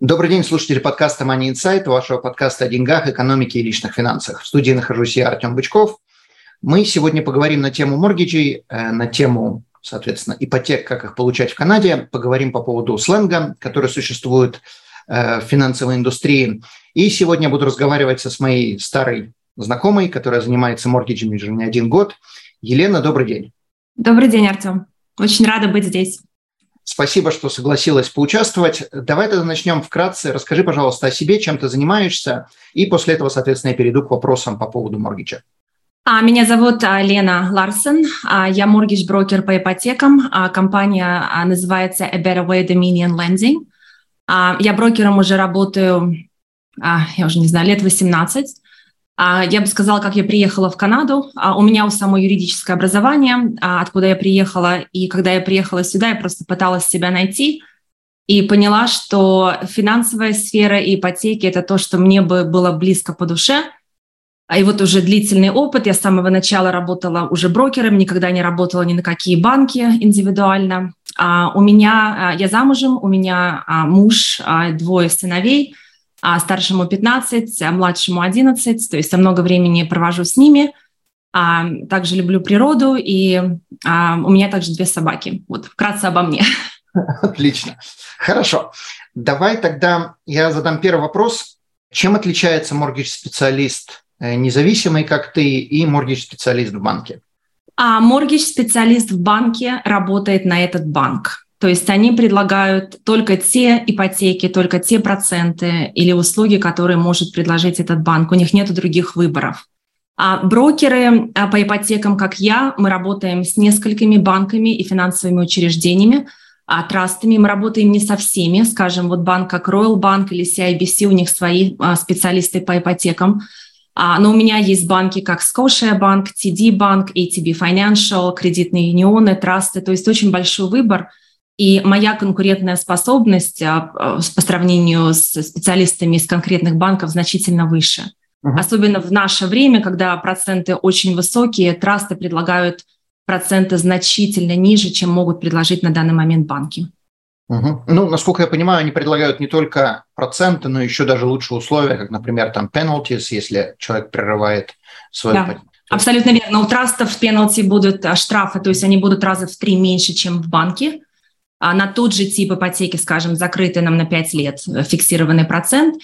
Добрый день, слушатели подкаста Money Insight, вашего подкаста о деньгах, экономике и личных финансах. В студии нахожусь я, Артем Бычков. Мы сегодня поговорим на тему моргиджей, э, на тему, соответственно, ипотек, как их получать в Канаде. Поговорим по поводу сленга, который существует э, в финансовой индустрии. И сегодня буду разговаривать со с моей старой знакомой, которая занимается моргиджами уже не один год. Елена, добрый день. Добрый день, Артем. Очень рада быть здесь. Спасибо, что согласилась поучаствовать. Давай тогда начнем вкратце. Расскажи, пожалуйста, о себе, чем ты занимаешься, и после этого, соответственно, я перейду к вопросам по поводу моргиджа. А, меня зовут а, Лена Ларсен. А, я моргидж-брокер по ипотекам. Компания называется A Better Way Dominion Lending. Я брокером уже работаю, я уже не знаю, лет 18. А, я бы сказала, как я приехала в Канаду. А, у меня у самой юридическое образование, а, откуда я приехала. И когда я приехала сюда, я просто пыталась себя найти и поняла, что финансовая сфера и ипотеки – это то, что мне бы было близко по душе. И вот уже длительный опыт. Я с самого начала работала уже брокером, никогда не работала ни на какие банки индивидуально. У меня, я замужем, у меня муж, двое сыновей – а старшему 15, а младшему 11, то есть я много времени провожу с ними. А, также люблю природу, и а, у меня также две собаки. Вот вкратце обо мне. Отлично. Хорошо. Давай тогда я задам первый вопрос. Чем отличается моргидж-специалист э, независимый, как ты, и моргидж-специалист в банке? А моргидж-специалист в банке работает на этот банк. То есть они предлагают только те ипотеки, только те проценты или услуги, которые может предложить этот банк. У них нет других выборов. А брокеры а, по ипотекам, как я, мы работаем с несколькими банками и финансовыми учреждениями, а трастами мы работаем не со всеми. Скажем, вот банк как Royal Bank или CIBC, у них свои а, специалисты по ипотекам. А, но у меня есть банки как Scotia Bank, TD Bank, ATB Financial, кредитные юнионы, трасты. То есть очень большой выбор – и моя конкурентная способность а, а, по сравнению с специалистами из конкретных банков значительно выше. Uh-huh. Особенно в наше время, когда проценты очень высокие, трасты предлагают проценты значительно ниже, чем могут предложить на данный момент банки. Угу. Ну, насколько я понимаю, они предлагают не только проценты, но еще даже лучшие условия, как, например, там penalties, если человек прерывает свою... Да. Абсолютно верно. У трастов пенальти будут а, штрафы, то есть они будут раза в три меньше, чем в банке. А на тот же тип ипотеки, скажем, закрытый нам на 5 лет, э, фиксированный процент,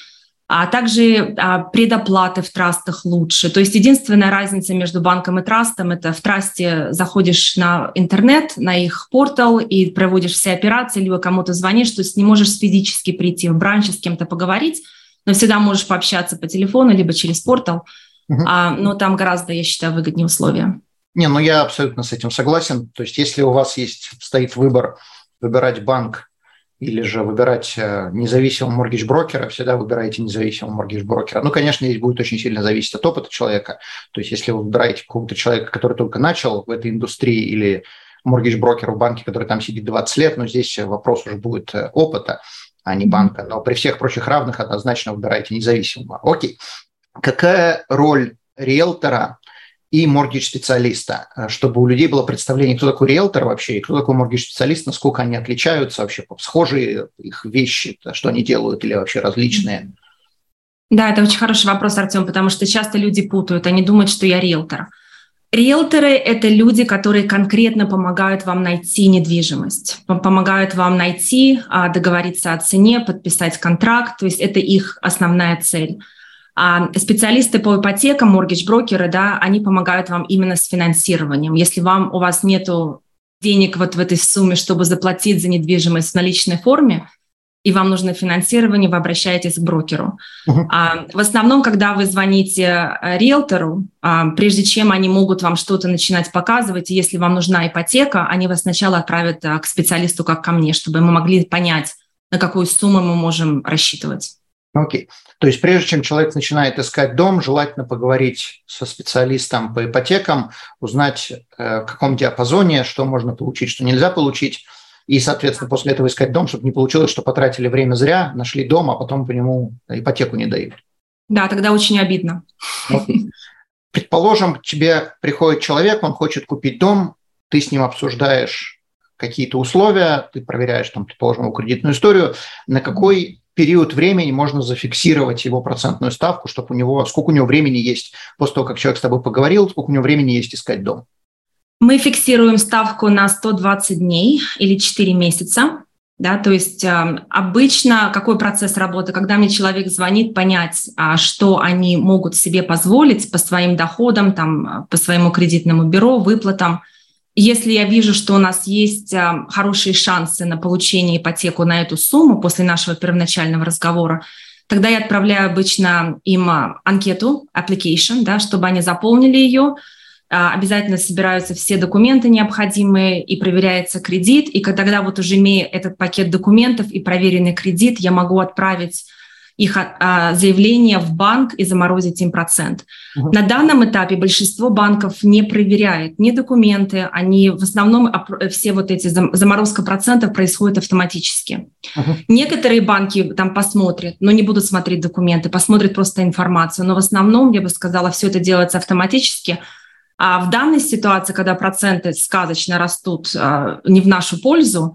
а также а, предоплаты в трастах лучше. То есть единственная разница между банком и трастом – это в трасте заходишь на интернет, на их портал и проводишь все операции, либо кому-то звонишь, то есть не можешь физически прийти в бранч с кем-то поговорить, но всегда можешь пообщаться по телефону, либо через портал. Угу. А, но там гораздо, я считаю, выгоднее условия. Не, ну я абсолютно с этим согласен. То есть если у вас есть, стоит выбор – выбирать банк или же выбирать э, независимого моргидж-брокера, всегда выбираете независимого моргидж-брокера. Ну, конечно, здесь будет очень сильно зависеть от опыта человека. То есть, если вы выбираете какого-то человека, который только начал в этой индустрии, или моргидж-брокера в банке, который там сидит 20 лет, но здесь вопрос уже будет э, опыта, а не банка. Но при всех прочих равных однозначно выбирайте независимого. Окей. Какая роль риэлтора и моргидж-специалиста, э, чтобы у людей было представление, кто такой риэлтор вообще, и кто такой моргидж-специалист, насколько они отличаются вообще, схожие их вещи, что они делают, или вообще различные. Да, это очень хороший вопрос, Артем, потому что часто люди путают, они думают, что я риэлтор. Риэлторы – это люди, которые конкретно помогают вам найти недвижимость, помогают вам найти, а, договориться о цене, подписать контракт, то есть это их основная цель. А специалисты по ипотекам, mortgage-брокеры, да, они помогают вам именно с финансированием. Если вам, у вас нет денег вот в этой сумме, чтобы заплатить за недвижимость в наличной форме, и вам нужно финансирование, вы обращаетесь к брокеру. Uh-huh. А, в основном, когда вы звоните э, риэлтору, а, прежде чем они могут вам что-то начинать показывать, если вам нужна ипотека, они вас сначала отправят а, к специалисту, как ко мне, чтобы мы могли понять, на какую сумму мы можем рассчитывать. Окей. То есть прежде чем человек начинает искать дом, желательно поговорить со специалистом по ипотекам, узнать, э, в каком диапазоне, что можно получить, что нельзя получить, и, соответственно, после этого искать дом, чтобы не получилось, что потратили время зря, нашли дом, а потом по нему ипотеку не дают. Да, тогда очень обидно. Вот. Предположим, к тебе приходит человек, он хочет купить дом, ты с ним обсуждаешь какие-то условия, ты проверяешь, там, предположим, его кредитную историю, на какой период времени можно зафиксировать его процентную ставку, чтобы у него, сколько у него времени есть после того, как человек с тобой поговорил, сколько у него времени есть искать дом? Мы фиксируем ставку на 120 дней или 4 месяца. Да, то есть э, обычно какой процесс работы, когда мне человек звонит, понять, а, что они могут себе позволить по своим доходам, там, по своему кредитному бюро, выплатам, если я вижу, что у нас есть а, хорошие шансы на получение ипотеку на эту сумму после нашего первоначального разговора, тогда я отправляю обычно им а, анкету, application, да, чтобы они заполнили ее, а, обязательно собираются все документы необходимые и проверяется кредит. И когда вот уже имея этот пакет документов и проверенный кредит, я могу отправить их а, заявление в банк и заморозить им процент. Угу. На данном этапе большинство банков не проверяет ни документы, они в основном все вот эти заморозка процентов происходит автоматически. Угу. Некоторые банки там посмотрят, но не будут смотреть документы, посмотрят просто информацию, но в основном, я бы сказала, все это делается автоматически. А в данной ситуации, когда проценты сказочно растут а, не в нашу пользу, а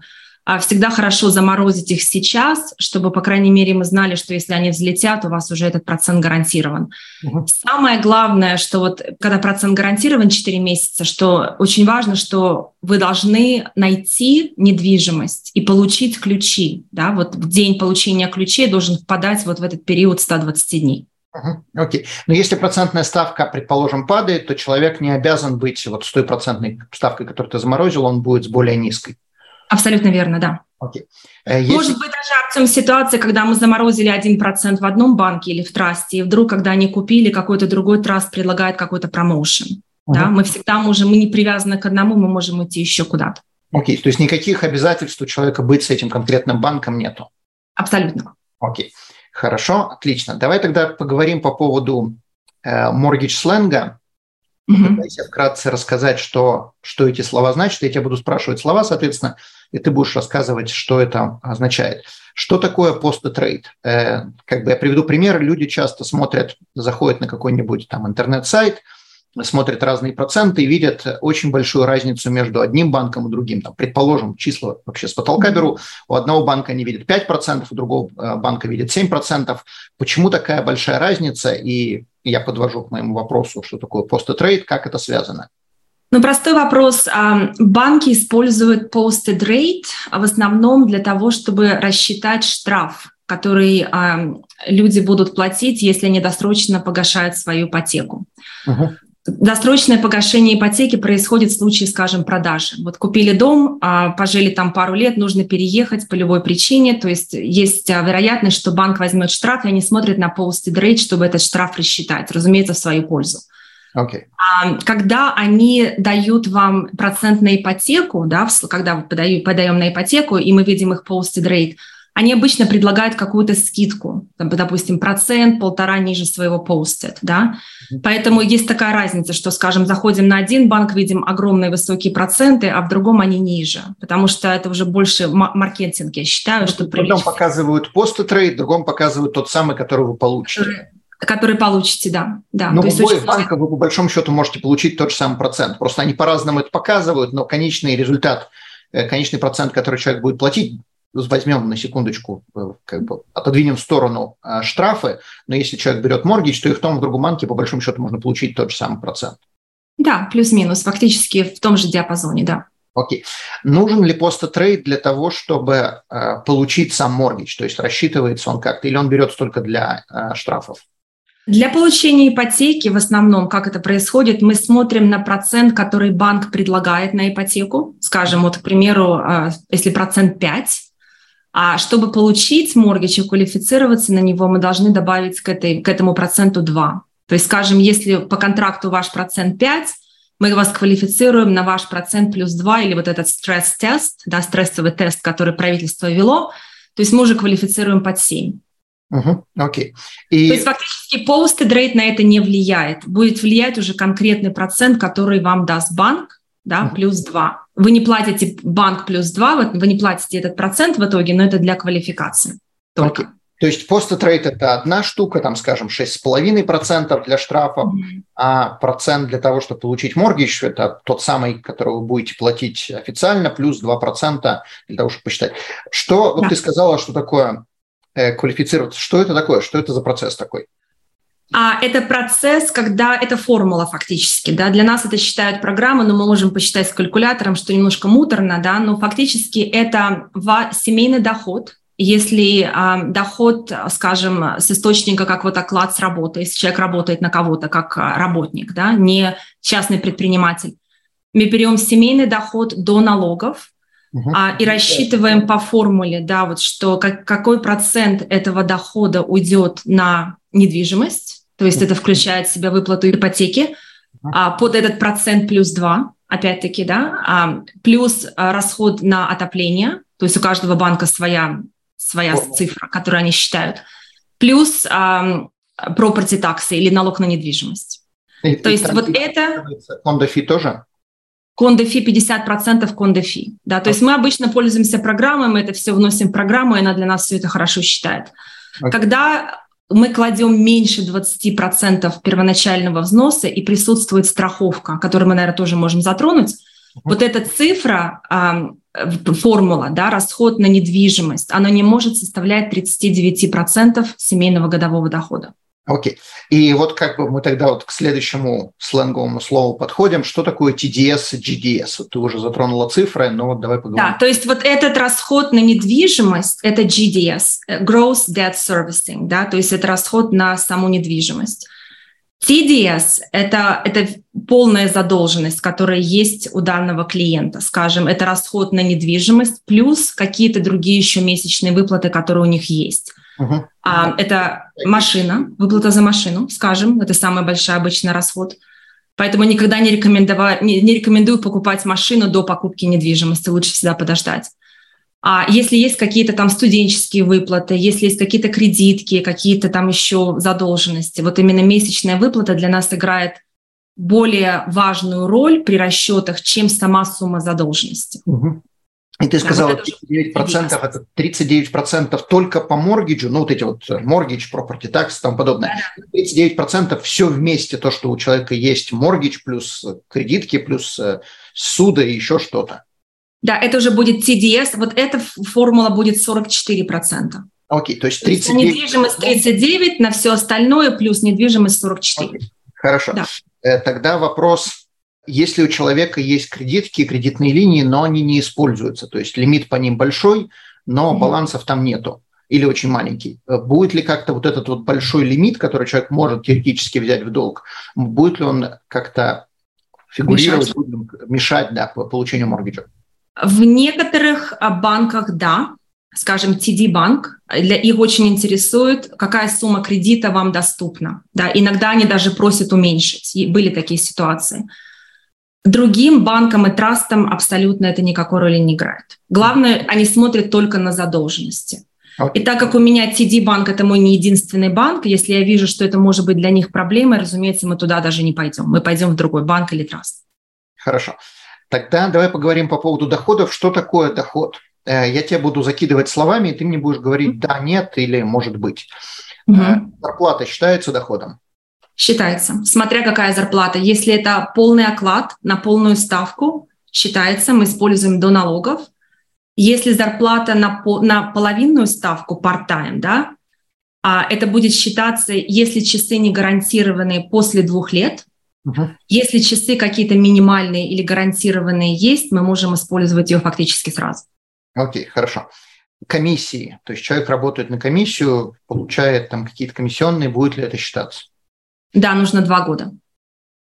всегда хорошо заморозить их сейчас, чтобы, по крайней мере, мы знали, что если они взлетят, у вас уже этот процент гарантирован. Угу. Самое главное, что вот когда процент гарантирован 4 месяца, что очень важно, что вы должны найти недвижимость и получить ключи. Да? Вот в день получения ключей должен впадать вот в этот период 120 дней. Окей. Okay. Но если процентная ставка, предположим, падает, то человек не обязан быть вот с той процентной ставкой, которую ты заморозил, он будет с более низкой. Абсолютно верно, да. Okay. Э, если... Может быть, даже, Артем, ситуация, когда мы заморозили 1% в одном банке или в трасте, и вдруг, когда они купили, какой-то другой траст предлагает какой-то промоушен. Uh-huh. Да? Мы всегда можем, мы не привязаны к одному, мы можем идти еще куда-то. Окей, okay. то есть никаких обязательств у человека быть с этим конкретным банком нету? Абсолютно. Окей, okay. хорошо, отлично. Давай тогда поговорим по поводу э, mortgage сленга. Попытайся вкратце рассказать, что, что эти слова значат. Я тебя буду спрашивать слова, соответственно, и ты будешь рассказывать, что это означает. Что такое пост-трейд? Э, как бы я приведу пример. Люди часто смотрят, заходят на какой-нибудь там интернет-сайт, смотрят разные проценты и видят очень большую разницу между одним банком и другим. Там, предположим, числа вообще с потолка беру. У одного банка они видят 5%, у другого э, банка видят 7%. Почему такая большая разница? И я подвожу к моему вопросу, что такое пост-трейд, как это связано? Ну, простой вопрос. Банки используют posted rate в основном для того, чтобы рассчитать штраф, который люди будут платить, если они досрочно погашают свою ипотеку. Uh-huh. Досрочное погашение ипотеки происходит в случае, скажем, продажи. Вот купили дом, пожили там пару лет, нужно переехать по любой причине, то есть есть а, вероятность, что банк возьмет штраф, и они смотрят на posted rate, чтобы этот штраф рассчитать, разумеется, в свою пользу. Okay. Когда они дают вам процент на ипотеку, да, когда мы подаем, подаем на ипотеку, и мы видим их posted rate, они обычно предлагают какую-то скидку, там, допустим, процент, полтора ниже своего posted, да. Поэтому есть такая разница, что, скажем, заходим на один банк, видим огромные высокие проценты, а в другом они ниже, потому что это уже больше маркетинг, я считаю, ну, что... В другом показывают пост-трейд, в другом показывают тот самый, который вы получите который получите, да. да. Но в обоих банках вы по большому счету можете получить тот же самый процент. Просто они по-разному это показывают, но конечный результат, э, конечный процент, который человек будет платить, возьмем на секундочку, э, как бы отодвинем в сторону э, штрафы, но если человек берет моргич, то и в том, в другом банке по большому счету можно получить тот же самый процент. Да, плюс-минус, фактически в том же диапазоне, да. Окей. Нужен ли пост-трейд для того, чтобы э, получить сам моргич? То есть рассчитывается он как-то или он берется только для э, штрафов? Для получения ипотеки в основном, как это происходит, мы смотрим на процент, который банк предлагает на ипотеку. Скажем, вот, к примеру, а, если процент 5, а чтобы получить моргич и квалифицироваться на него, мы должны добавить к, этой, к этому проценту 2. То есть, скажем, если по контракту ваш процент 5, мы вас квалифицируем на ваш процент плюс 2 или вот этот стресс-тест, да, стрессовый тест, который правительство вело, то есть мы уже квалифицируем под 7. Угу, окей. И... То есть фактически rate на это не влияет. Будет влиять уже конкретный процент, который вам даст банк, да, угу. плюс 2. Вы не платите банк плюс 2, вы не платите этот процент в итоге, но это для квалификации только. Окей. То есть постатрейт – это одна штука, там, скажем, 6,5% для штрафов, mm-hmm. а процент для того, чтобы получить моргич – это тот самый, который вы будете платить официально, плюс 2% для того, чтобы посчитать. Что, вот ты сказала, что такое квалифицироваться. Что это такое? Что это за процесс такой? А это процесс, когда это формула фактически, да, для нас это считают программы, но мы можем посчитать с калькулятором, что немножко муторно, да, но фактически это семейный доход, если э, доход, скажем, с источника, как вот оклад с работы, если человек работает на кого-то как а, работник, да, не частный предприниматель, мы берем семейный доход до налогов uh-huh. а, и рассчитываем по формуле, да, вот что как, какой процент этого дохода уйдет на недвижимость, то есть это включает в себя выплату ипотеки, uh-huh. а, под этот процент плюс 2, опять-таки, да, а, плюс а, расход на отопление, то есть у каждого банка своя своя О. цифра, которую они считают, плюс э, property таксы или налог на недвижимость. И, То и есть вот это... Кондофи тоже? Кондофи 50% кондофи. Да, то есть мы обычно пользуемся программой, мы это все вносим в программу, и она для нас все это хорошо считает. Okay. Когда мы кладем меньше 20% первоначального взноса и присутствует страховка, которую мы, наверное, тоже можем затронуть, uh-huh. вот эта цифра, формула, да, расход на недвижимость, она не может составлять 39% семейного годового дохода. Окей. И вот как бы мы тогда вот к следующему сленговому слову подходим. Что такое TDS GDS? Вот ты уже затронула цифры, но вот давай поговорим. Да, то есть вот этот расход на недвижимость – это GDS, Gross Debt Servicing, да, то есть это расход на саму недвижимость. TDS – это, это полная задолженность, которая есть у данного клиента. Скажем, это расход на недвижимость плюс какие-то другие еще месячные выплаты, которые у них есть. Uh-huh. А, это машина, выплата за машину, скажем, это самый большой обычный расход. Поэтому никогда не, рекомендую, не, не рекомендую покупать машину до покупки недвижимости, лучше всегда подождать. А если есть какие-то там студенческие выплаты, если есть какие-то кредитки, какие-то там еще задолженности, вот именно месячная выплата для нас играет более важную роль при расчетах, чем сама сумма задолженности. Угу. И ты сказала, да, вот 39% это 39% только по моргиджу, ну вот эти вот моргидж, property tax и тому подобное. Да. 39% все вместе, то, что у человека есть моргидж плюс кредитки, плюс э, суда и еще что-то. Да, это уже будет TDS, вот эта формула будет 44%. Окей, то есть 39... То есть недвижимость 39, на все остальное плюс недвижимость 44. Окей, хорошо. Да. Э, тогда вопрос, если у человека есть кредитки, кредитные линии, но они не используются, то есть лимит по ним большой, но балансов там нету или очень маленький. Э, будет ли как-то вот этот вот большой лимит, который человек может теоретически взять в долг, будет ли он как-то фигурировать, мешать, мешать да, по получению моргиджа? В некоторых а, банках, да, скажем, TD-банк, для их очень интересует, какая сумма кредита вам доступна. Да, иногда они даже просят уменьшить. И были такие ситуации. Другим банкам и трастам абсолютно это никакой роли не играет. Главное, они смотрят только на задолженности. И так как у меня TD-банк – это мой не единственный банк, если я вижу, что это может быть для них проблемой, разумеется, мы туда даже не пойдем. Мы пойдем в другой банк или траст. Хорошо. Тогда давай поговорим по поводу доходов. Что такое доход? Э, я тебе буду закидывать словами, и ты мне будешь говорить да, нет или может быть. Угу. Зарплата считается доходом? Считается, смотря какая зарплата. Если это полный оклад на полную ставку, считается, мы используем до налогов. Если зарплата на, на половинную ставку part-time, да, а это будет считаться, если часы не гарантированные после двух лет, Угу. Если часы какие-то минимальные или гарантированные есть, мы можем использовать ее фактически сразу. Окей, хорошо. Комиссии, то есть человек работает на комиссию, получает там какие-то комиссионные, будет ли это считаться? Да, нужно два года.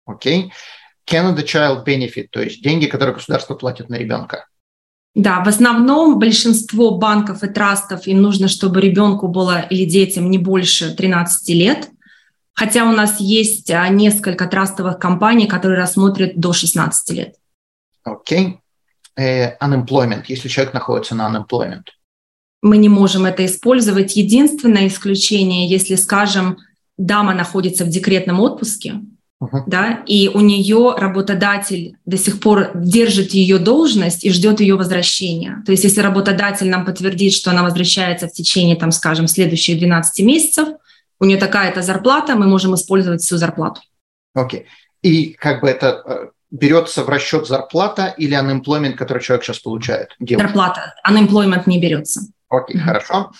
Окей. Canada Child Benefit, то есть деньги, которые государство платит на ребенка. Да, в основном большинство банков и трастов им нужно, чтобы ребенку было или детям не больше 13 лет. Хотя у нас есть а, несколько трастовых компаний, которые рассмотрят до 16 лет. Окей. Okay. Uh, unemployment, если человек находится на unemployment. мы не можем это использовать. Единственное исключение, если, скажем, дама находится в декретном отпуске, uh-huh. да, и у нее работодатель до сих пор держит ее должность и ждет ее возвращения. То есть если работодатель нам подтвердит, что она возвращается в течение, там, скажем, следующих 12 месяцев, у нее такая-то зарплата, мы можем использовать всю зарплату. Окей. Okay. И как бы это э, берется в расчет зарплата или unemployment, который человек сейчас получает? Девушка? Зарплата. Unemployment не берется. Окей, okay, mm-hmm. хорошо.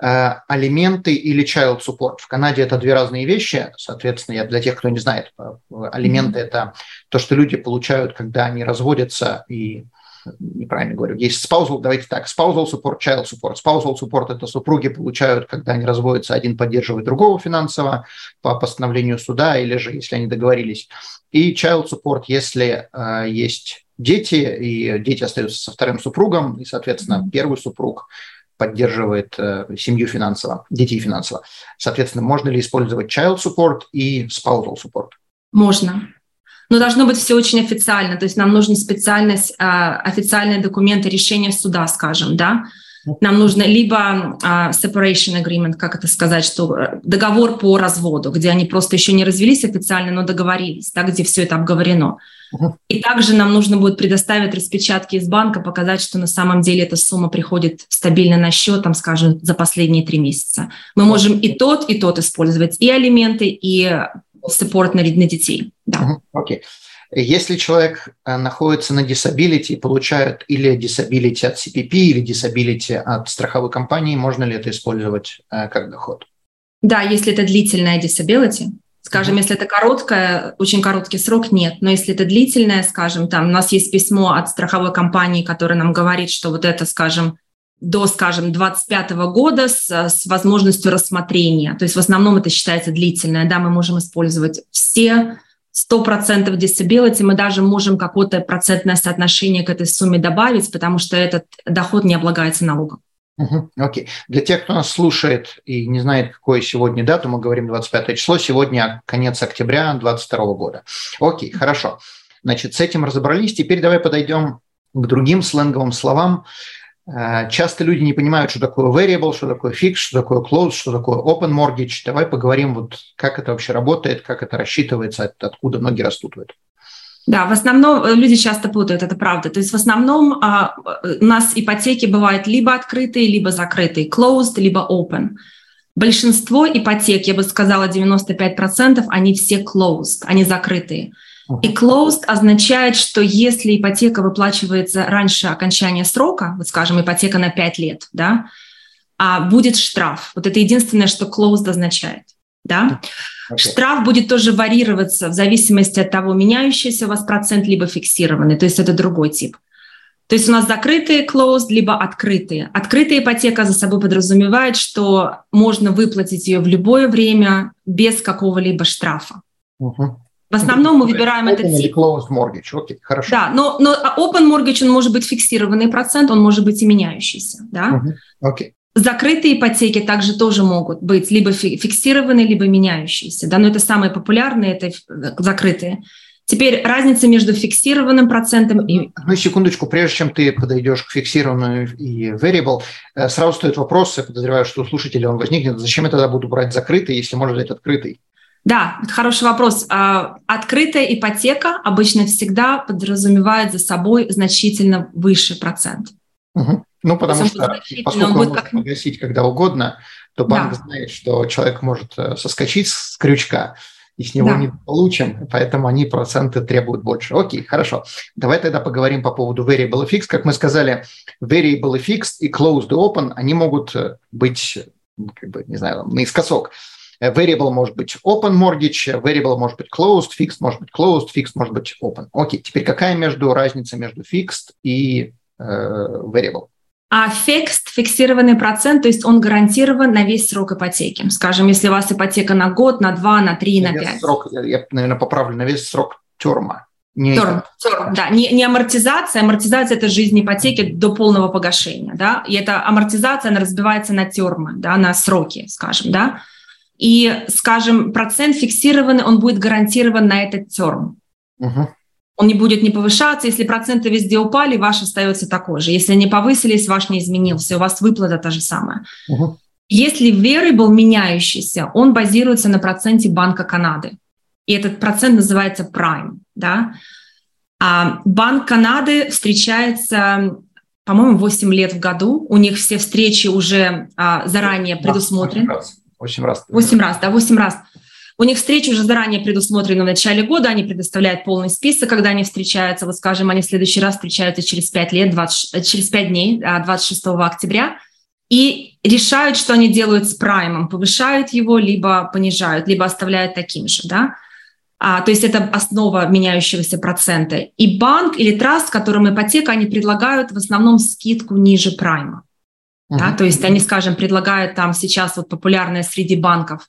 Э, алименты или child support. В Канаде это две разные вещи. Соответственно, я для тех, кто не знает, э, алименты mm-hmm. это то, что люди получают, когда они разводятся и неправильно говорю, есть spousal, давайте так, spousal support, child support. Spousal support – это супруги получают, когда они разводятся, один поддерживает другого финансово по постановлению суда, или же если они договорились. И child support, если э, есть дети, и дети остаются со вторым супругом, и, соответственно, первый супруг поддерживает э, семью финансово, детей финансово. Соответственно, можно ли использовать child support и spousal support? Можно. Но должно быть все очень официально, то есть нам нужны специальность, а, официальные документы, решения суда, скажем, да. Нам нужно либо uh, separation agreement, как это сказать, что э, договор по разводу, где они просто еще не развелись официально, но договорились, да, где все это обговорено. И также нам нужно будет предоставить распечатки из банка, показать, что на самом деле эта сумма приходит стабильно на счет, там, скажем, за последние три месяца. Мы можем и тот, и тот использовать, и алименты, и support на, на детей. Да. Окей. Okay. Если человек э, находится на disability и получает или disability от CPP, или disability от страховой компании, можно ли это использовать э, как доход? Да, если это длительная disability. Скажем, mm-hmm. если это короткая, очень короткий срок, нет. Но если это длительная, скажем, там у нас есть письмо от страховой компании, которое нам говорит, что вот это, скажем, до, скажем, 25 года с, с возможностью рассмотрения. То есть в основном это считается длительное. Да, мы можем использовать все 100% disability, мы даже можем какое-то процентное соотношение к этой сумме добавить, потому что этот доход не облагается налогом. Окей. Okay. Для тех, кто нас слушает и не знает, какое сегодня дату, мы говорим 25 число, сегодня конец октября 2022 года. Окей, okay, хорошо. Значит, с этим разобрались. Теперь давай подойдем к другим сленговым словам. Э, часто люди не понимают, что такое variable, что такое fix, что такое close, что такое open mortgage. Давай поговорим, вот как это вообще работает, как это рассчитывается, откуда ноги растут в этом. Да, в основном э, люди часто путают, это правда. То есть в основном а, у нас ипотеки бывают либо открытые, либо закрытые, closed, либо open. Большинство ипотек, я бы сказала 95%, они все closed, они закрытые. И closed означает, что если ипотека выплачивается раньше окончания срока, вот скажем, ипотека на 5 лет, да, а будет штраф. Вот это единственное, что closed означает. Да? Okay. Штраф будет тоже варьироваться в зависимости от того, меняющийся у вас процент, либо фиксированный, то есть это другой тип. То есть у нас закрытые closed, либо открытые. Открытая ипотека за собой подразумевает, что можно выплатить ее в любое время без какого-либо штрафа. Uh-huh. В основном мы выбираем open этот тип. closed mortgage, окей, okay, хорошо. Да, но, но open mortgage, он может быть фиксированный процент, он может быть и меняющийся, да? Окей. Uh-huh. Okay. Закрытые ипотеки также тоже могут быть либо фиксированные, либо меняющиеся, да, но это самые популярные, это закрытые. Теперь разница между фиксированным процентом и... Ну, секундочку, прежде чем ты подойдешь к фиксированному и variable, э, сразу стоит вопрос, я подозреваю, что у слушателя он возникнет, зачем я тогда буду брать закрытый, если можно взять открытый? Да, это хороший вопрос. А, открытая ипотека обычно всегда подразумевает за собой значительно выше процент. Угу. Ну, потому что поскольку он, может как... погасить когда угодно, то банк да. знает, что человек может э, соскочить с крючка, и с него да. не получим, поэтому они проценты требуют больше. Окей, хорошо. Давай тогда поговорим по поводу variable fixed. Как мы сказали, variable fixed и closed open, они могут э, быть, как бы, не знаю, наискосок. Э, variable может быть open mortgage, variable может быть closed, fixed может быть closed, fixed может быть open. Окей, теперь какая между разница между fixed и э, variable? А fixed, фиксированный процент, то есть он гарантирован на весь срок ипотеки. Скажем, если у вас ипотека на год, на два, на три, на, на пять. Срок, я, я, наверное, поправлю, на весь срок терма. Не, терм, терм, да, не, не амортизация. Амортизация – это жизнь ипотеки до полного погашения, да, и эта амортизация, она разбивается на термы, да, на сроки, скажем, да и, скажем, процент фиксированный, он будет гарантирован на этот терм. Угу. Он не будет не повышаться. Если проценты везде упали, ваш остается такой же. Если они повысились, ваш не изменился. У вас выплата та же самая. Угу. Если variable меняющийся, он базируется на проценте Банка Канады. И этот процент называется prime. Да? А Банк Канады встречается, по-моему, 8 лет в году. У них все встречи уже а, заранее предусмотрены. Восемь раз. Восемь раз, да, восемь раз. У них встречи уже заранее предусмотрены в начале года, они предоставляют полный список, когда они встречаются. Вот, скажем, они в следующий раз встречаются через 5 лет, 20, э, через 5 дней, а, 26 октября, и решают, что они делают с праймом, повышают его, либо понижают, либо оставляют таким же, да. А, то есть это основа меняющегося процента. И банк или траст, которым ипотека, они предлагают в основном скидку ниже прайма. Uh-huh. Да, то есть они, скажем, предлагают там сейчас вот популярное среди банков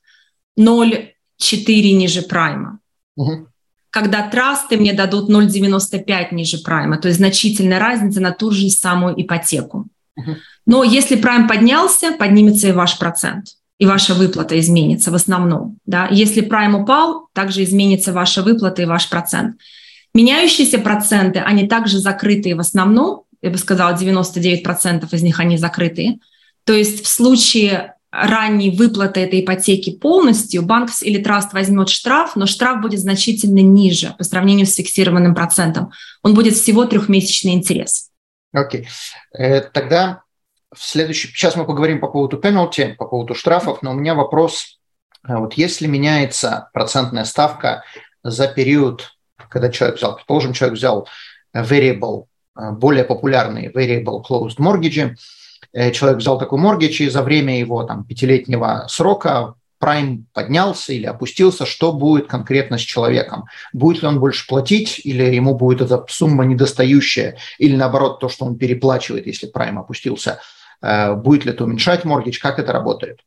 0 4 ниже прайма. Угу. Когда трасты мне дадут 0,95 ниже прайма, то есть значительная разница на ту же самую ипотеку. Угу. Но если прайм поднялся, поднимется и ваш процент, и ваша выплата изменится в основном. Да? Если прайм упал, также изменится ваша выплата и ваш процент. Меняющиеся проценты, они также закрытые в основном, я бы сказала, 99% из них они закрытые. То есть в случае ранней выплаты этой ипотеки полностью, банк или траст возьмет штраф, но штраф будет значительно ниже по сравнению с фиксированным процентом. Он будет всего трехмесячный интерес. Окей. Okay. Э, тогда в следующий... Сейчас мы поговорим по поводу пенальти, по поводу штрафов, но у меня вопрос. Э, вот если меняется процентная ставка за период, когда человек взял, предположим, человек взял variable, более популярные variable closed mortgage, Э, человек взял такой моргич, и за время его там, пятилетнего срока прайм поднялся или опустился, что будет конкретно с человеком? Будет ли он больше платить, или ему будет эта сумма недостающая, или наоборот, то, что он переплачивает, если прайм опустился, э, будет ли это уменьшать моргич, как это работает?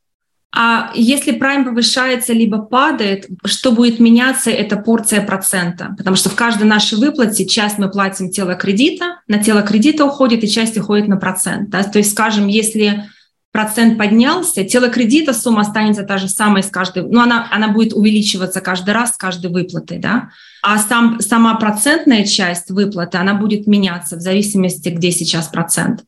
А если прайм повышается либо падает, что будет меняться, это порция процента. Потому что в каждой нашей выплате часть мы платим тело кредита, на тело кредита уходит и часть уходит на процент. Да? То есть, скажем, если процент поднялся, тело кредита, сумма останется та же самая с каждой, ну, она, она будет увеличиваться каждый раз с каждой выплатой, да, а сам, сама процентная часть выплаты, она будет меняться в зависимости, где сейчас процент.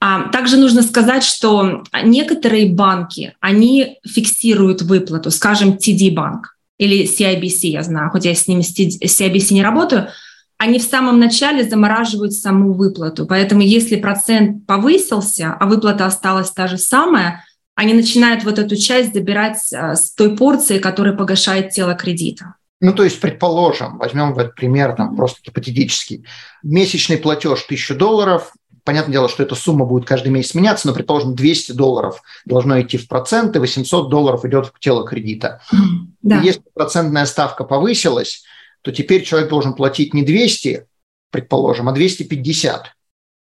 А, также нужно сказать, что некоторые банки, они фиксируют выплату, скажем, TD банк или CIBC, я знаю, хоть я с ними с CIBC не работаю, они в самом начале замораживают саму выплату. Поэтому если процент повысился, а выплата осталась та же самая, они начинают вот эту часть забирать а, с той порции, которая погашает тело кредита. Ну, то есть, предположим, возьмем этот пример, там, просто гипотетический. Месячный платеж 1000 долларов, понятное дело, что эта сумма будет каждый месяц меняться, но, предположим, 200 долларов должно идти в проценты, 800 долларов идет в тело кредита. Да. И если процентная ставка повысилась, то теперь человек должен платить не 200, предположим, а 250.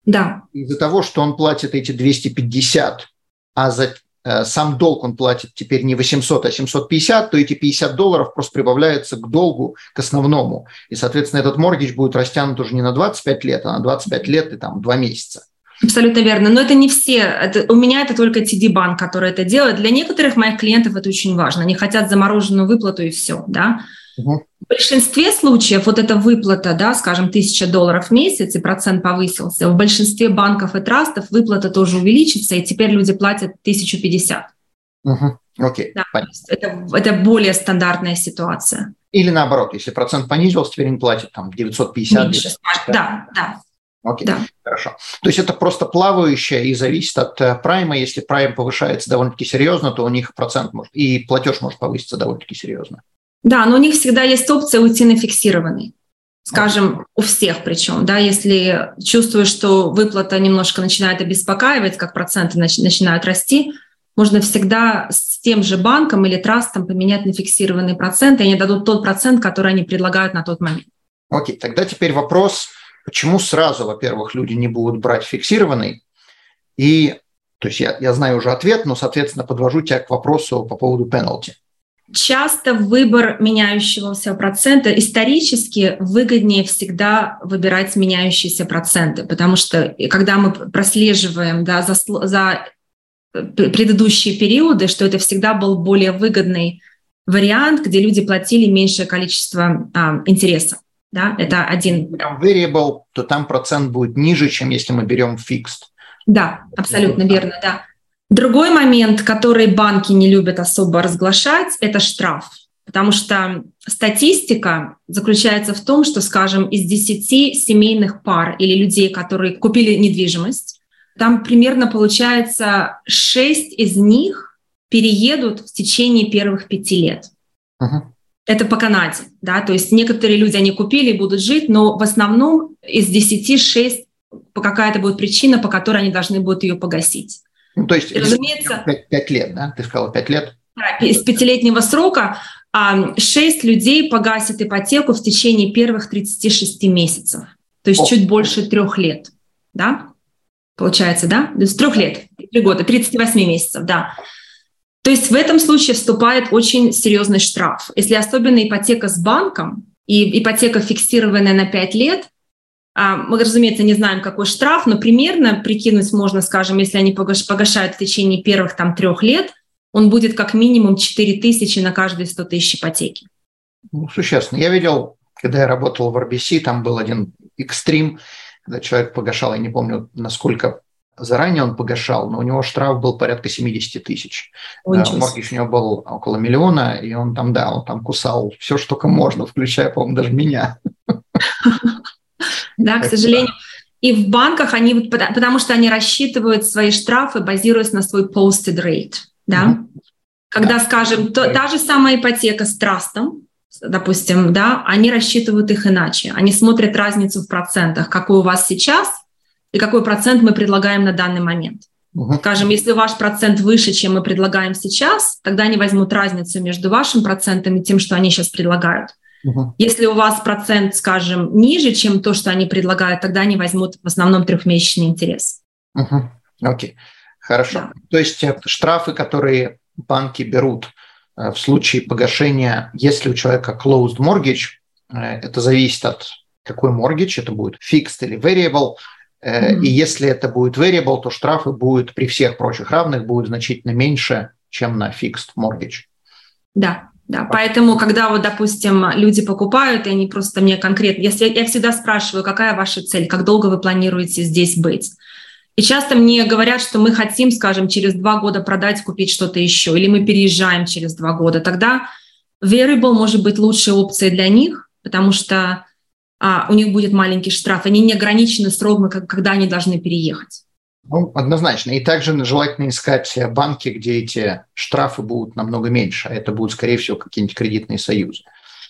Да. Из-за того, что он платит эти 250, а за сам долг он платит теперь не 800, а 750, то эти 50 долларов просто прибавляются к долгу, к основному. И, соответственно, этот моргич будет растянут уже не на 25 лет, а на 25 лет и там 2 месяца. Абсолютно верно. Но это не все. Это, у меня это только TD-банк, который это делает. Для некоторых моих клиентов это очень важно. Они хотят замороженную выплату и все. Да? Угу. В большинстве случаев вот эта выплата, да, скажем, 1000 долларов в месяц, и процент повысился, в большинстве банков и трастов выплата тоже увеличится, и теперь люди платят 1050. Угу. Окей, да, это, это более стандартная ситуация. Или наоборот, если процент понизился, теперь они платят там 950. Меньше, да, да. Окей, да. хорошо. То есть это просто плавающее и зависит от э, прайма. Если прайм повышается довольно-таки серьезно, то у них процент может и платеж может повыситься довольно-таки серьезно. Да, но у них всегда есть опция уйти на фиксированный. Скажем, у всех причем, да, если чувствуешь, что выплата немножко начинает обеспокаивать, как проценты начинают расти, можно всегда с тем же банком или трастом поменять на фиксированный процент, и они дадут тот процент, который они предлагают на тот момент. Окей, тогда теперь вопрос, почему сразу, во-первых, люди не будут брать фиксированный, и, то есть я, я знаю уже ответ, но, соответственно, подвожу тебя к вопросу по поводу пенальти часто выбор меняющегося процента исторически выгоднее всегда выбирать меняющиеся проценты, потому что когда мы прослеживаем да, за, за предыдущие периоды, что это всегда был более выгодный вариант, где люди платили меньшее количество а, интереса. Да, это один. Берем variable, то там процент будет ниже, чем если мы берем fixed. Да, абсолютно верно, да. Другой момент, который банки не любят особо разглашать, это штраф. Потому что статистика заключается в том, что, скажем, из 10 семейных пар или людей, которые купили недвижимость, там примерно получается 6 из них переедут в течение первых пяти лет. Uh-huh. Это по Канаде, да, то есть некоторые люди, они купили и будут жить, но в основном из 10 6 по какая-то будет причина, по которой они должны будут ее погасить. Ну, то есть, разумеется, 5, 5 лет, да? Ты сказала 5 лет? Да, из пятилетнего срока а, 6 людей погасят ипотеку в течение первых 36 месяцев, то есть О. чуть больше трех лет, да? Получается, да? То есть трех лет, три года, 38 месяцев, да. То есть в этом случае вступает очень серьезный штраф. Если особенно ипотека с банком и ипотека фиксированная на 5 лет, а, мы, разумеется, не знаем, какой штраф, но примерно прикинуть можно, скажем, если они погашают в течение первых там трех лет, он будет как минимум 4 тысячи на каждые 100 тысяч ипотеки. Ну, существенно. Я видел, когда я работал в RBC, там был один экстрим, когда человек погашал, я не помню, насколько заранее он погашал, но у него штраф был порядка 70 тысяч. Моргич у него был около миллиона, и он там, да, он там кусал все, что только можно, включая, по-моему, даже меня. Да, к сожалению. И в банках они, потому что они рассчитывают свои штрафы, базируясь на свой posted rate. Да? Когда, скажем, то, та же самая ипотека с трастом, допустим, да, они рассчитывают их иначе. Они смотрят разницу в процентах, какой у вас сейчас и какой процент мы предлагаем на данный момент. Угу. Скажем, если ваш процент выше, чем мы предлагаем сейчас, тогда они возьмут разницу между вашим процентом и тем, что они сейчас предлагают. Угу. Если у вас процент, скажем, ниже, чем то, что они предлагают, тогда они возьмут в основном трехмесячный интерес. Угу. Окей, хорошо. Да. То есть э, штрафы, которые банки берут э, в случае погашения, если у человека closed mortgage, э, это зависит от какой mortgage, это будет fixed или variable, mm-hmm. и если это будет variable, то штрафы будут при всех прочих равных будут значительно меньше, чем на fixed mortgage. Да, да, поэтому, когда вот, допустим, люди покупают, и они просто мне конкретно, если я всегда спрашиваю, какая ваша цель, как долго вы планируете здесь быть. И часто мне говорят, что мы хотим, скажем, через два года продать, купить что-то еще, или мы переезжаем через два года. Тогда variable может быть лучшей опцией для них, потому что а, у них будет маленький штраф. Они не ограничены сроком, когда они должны переехать. Ну, однозначно. И также желательно искать банки, где эти штрафы будут намного меньше, а это будут, скорее всего, какие-нибудь кредитные союзы.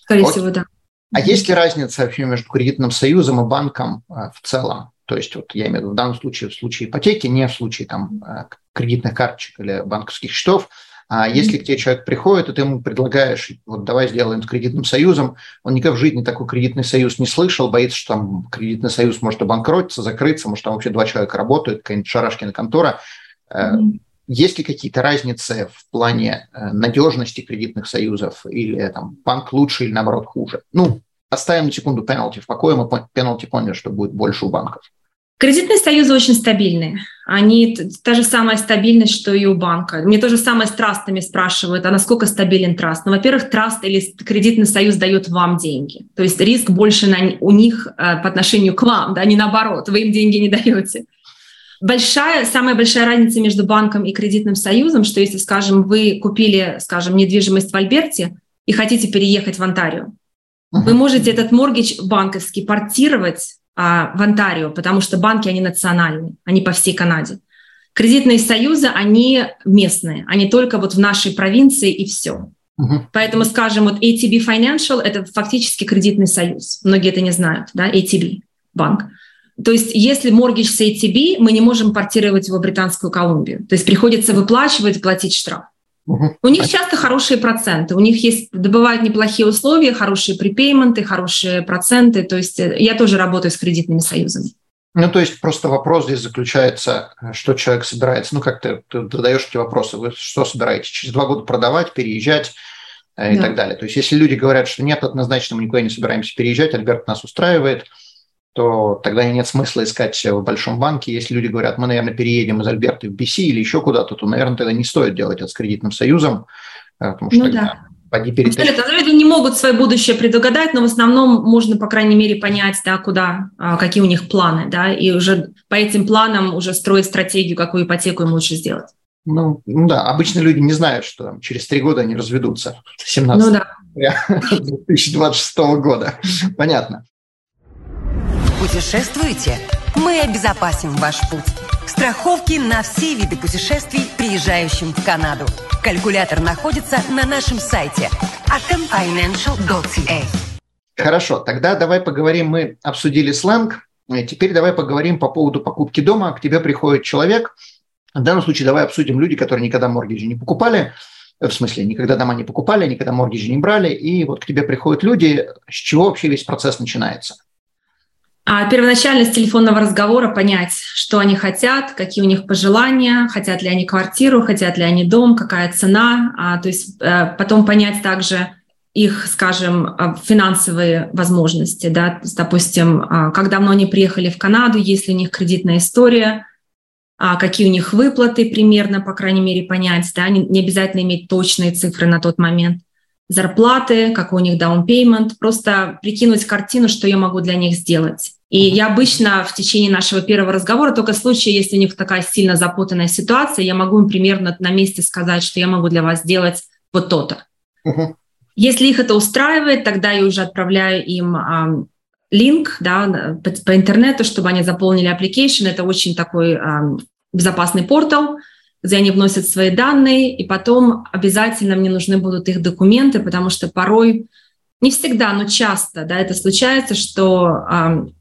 Скорее вот. всего, да. А есть ли разница вообще между кредитным союзом и банком э, в целом? То есть вот я имею в виду в данном случае, в случае ипотеки, не в случае там э, кредитных карточек или банковских счетов, а если к тебе человек приходит, и ты ему предлагаешь, вот давай сделаем с кредитным союзом, он никогда в жизни такой кредитный союз не слышал, боится, что там кредитный союз может обанкротиться, закрыться, может там вообще два человека работают, какая-нибудь шарашкина контора. Mm-hmm. Есть ли какие-то разницы в плане э, надежности кредитных союзов или там банк лучше или наоборот хуже? Ну, оставим на секунду пенальти в покое, мы пенальти поняли, что будет больше у банков. Кредитные союзы очень стабильные. Они та же самая стабильность, что и у банка. Мне то же самое с трастами спрашивают, а насколько стабилен траст? Ну, во-первых, траст или кредитный союз дает вам деньги. То есть риск больше на, у них э, по отношению к вам, да, не наоборот, вы им деньги не даете. Большая, самая большая разница между банком и кредитным союзом, что если, скажем, вы купили, скажем, недвижимость в Альберте и хотите переехать в Онтарио, вы можете этот моргидж банковский портировать а, в Онтарио, потому что банки, они национальные, они по всей Канаде. Кредитные союзы, они местные, они только вот в нашей провинции и все. Поэтому, скажем, вот ATB Financial – это фактически кредитный союз. Многие это не знают, да, ATB банк. То есть если моргидж с ATB, мы не можем портировать его в Британскую Колумбию. То есть приходится выплачивать, платить штраф. У них часто хорошие проценты, у них есть, добывают неплохие условия, хорошие припейменты, хорошие проценты. То есть э, я тоже работаю с кредитными союзами. Ну, то есть просто вопрос здесь заключается, э, что человек собирается. Ну, как ты, ты задаешь эти вопросы, вы что собираетесь? Через два года продавать, переезжать э, и да. так далее. То есть если люди говорят, что нет, однозначно мы никуда не собираемся переезжать, Альберт нас устраивает – то тогда нет смысла искать в большом банке. Если люди говорят, мы, наверное, переедем из Альберты в BC или еще куда-то, то, наверное, тогда не стоит делать это с кредитным союзом, э, потому что ну, тогда, да. Поди Абсолютно. Люди не могут свое будущее предугадать, но в основном можно, по крайней мере, понять, да, куда, а, какие у них планы, да, и уже по этим планам уже строить стратегию, какую ипотеку им лучше сделать. Ну, ну да, обычно люди не знают, что там, через три года они разведутся. 17 ну, да. 2026 года. Понятно. Путешествуете? Мы обезопасим ваш путь. Страховки на все виды путешествий, приезжающим в Канаду. Калькулятор находится на нашем сайте atomfinancial.ca. Хорошо, тогда давай поговорим, мы обсудили сленг, теперь давай поговорим по поводу покупки дома. К тебе приходит человек, в данном случае давай обсудим люди, которые никогда моргиджи не покупали, в смысле, никогда дома не покупали, никогда моргиджи не брали, и вот к тебе приходят люди, с чего вообще весь процесс начинается? А первоначально с телефонного разговора понять, что они хотят, какие у них пожелания, хотят ли они квартиру, хотят ли они дом, какая цена, а, то есть а, потом понять также их, скажем, а, финансовые возможности, да, допустим, а, как давно они приехали в Канаду, есть ли у них кредитная история, а, какие у них выплаты примерно, по крайней мере, понять, да, не, не обязательно иметь точные цифры на тот момент. Зарплаты, какой у них payment, просто прикинуть картину, что я могу для них сделать. И я обычно в течение нашего первого разговора, только в случае, если у них такая сильно запутанная ситуация, я могу им примерно на месте сказать, что я могу для вас сделать вот то-то. Uh-huh. Если их это устраивает, тогда я уже отправляю им а, линк да, по, по интернету, чтобы они заполнили application. Это очень такой а, безопасный портал, где они вносят свои данные, и потом обязательно мне нужны будут их документы, потому что порой, не всегда, но часто, да, это случается, что,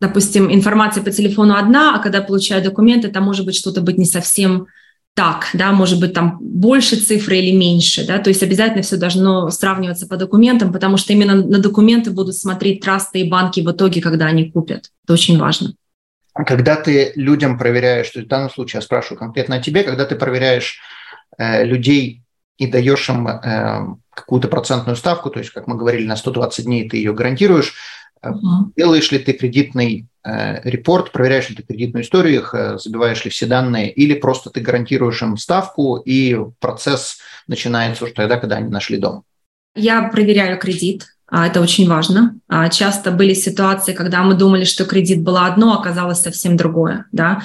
допустим, информация по телефону одна, а когда получаю документы, там может быть что-то быть не совсем так, да, может быть там больше цифры или меньше, да, то есть обязательно все должно сравниваться по документам, потому что именно на документы будут смотреть трасты и банки в итоге, когда они купят. Это очень важно когда ты людям проверяешь, то есть в данном случае я спрашиваю конкретно о тебе, когда ты проверяешь э, людей и даешь им э, какую-то процентную ставку, то есть, как мы говорили, на 120 дней ты ее гарантируешь, uh делаешь ли ты кредитный э, репорт, проверяешь ли ты кредитную историю их, э, забиваешь ли все данные, или просто ты гарантируешь им ставку, и процесс начинается уже тогда, когда они нашли дом? Я проверяю кредит, а, это очень важно. А, часто были ситуации, когда мы думали, что кредит было одно, а оказалось совсем другое. Да?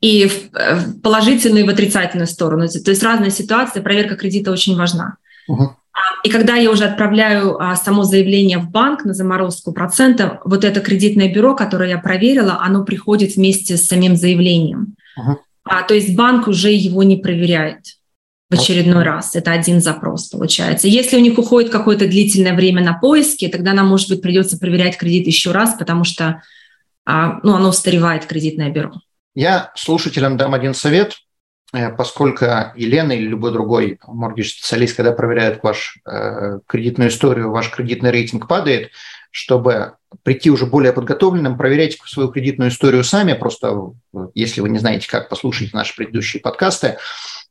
И в положительную и в отрицательную сторону. То есть разные ситуации, проверка кредита очень важна. Угу. И когда я уже отправляю само заявление в банк на заморозку процентов, вот это кредитное бюро, которое я проверила, оно приходит вместе с самим заявлением. Uh-huh. А, то есть банк уже его не проверяет в очередной раз. Это один запрос получается. Если у них уходит какое-то длительное время на поиски, тогда нам, может быть, придется проверять кредит еще раз, потому что а, ну, оно устаревает, кредитное бюро. Я слушателям дам один совет, поскольку Елена или любой другой моргидж-специалист, когда проверяет вашу э, кредитную историю, ваш кредитный рейтинг падает, чтобы прийти уже более подготовленным, проверяйте свою кредитную историю сами, просто если вы не знаете, как, послушайте наши предыдущие подкасты,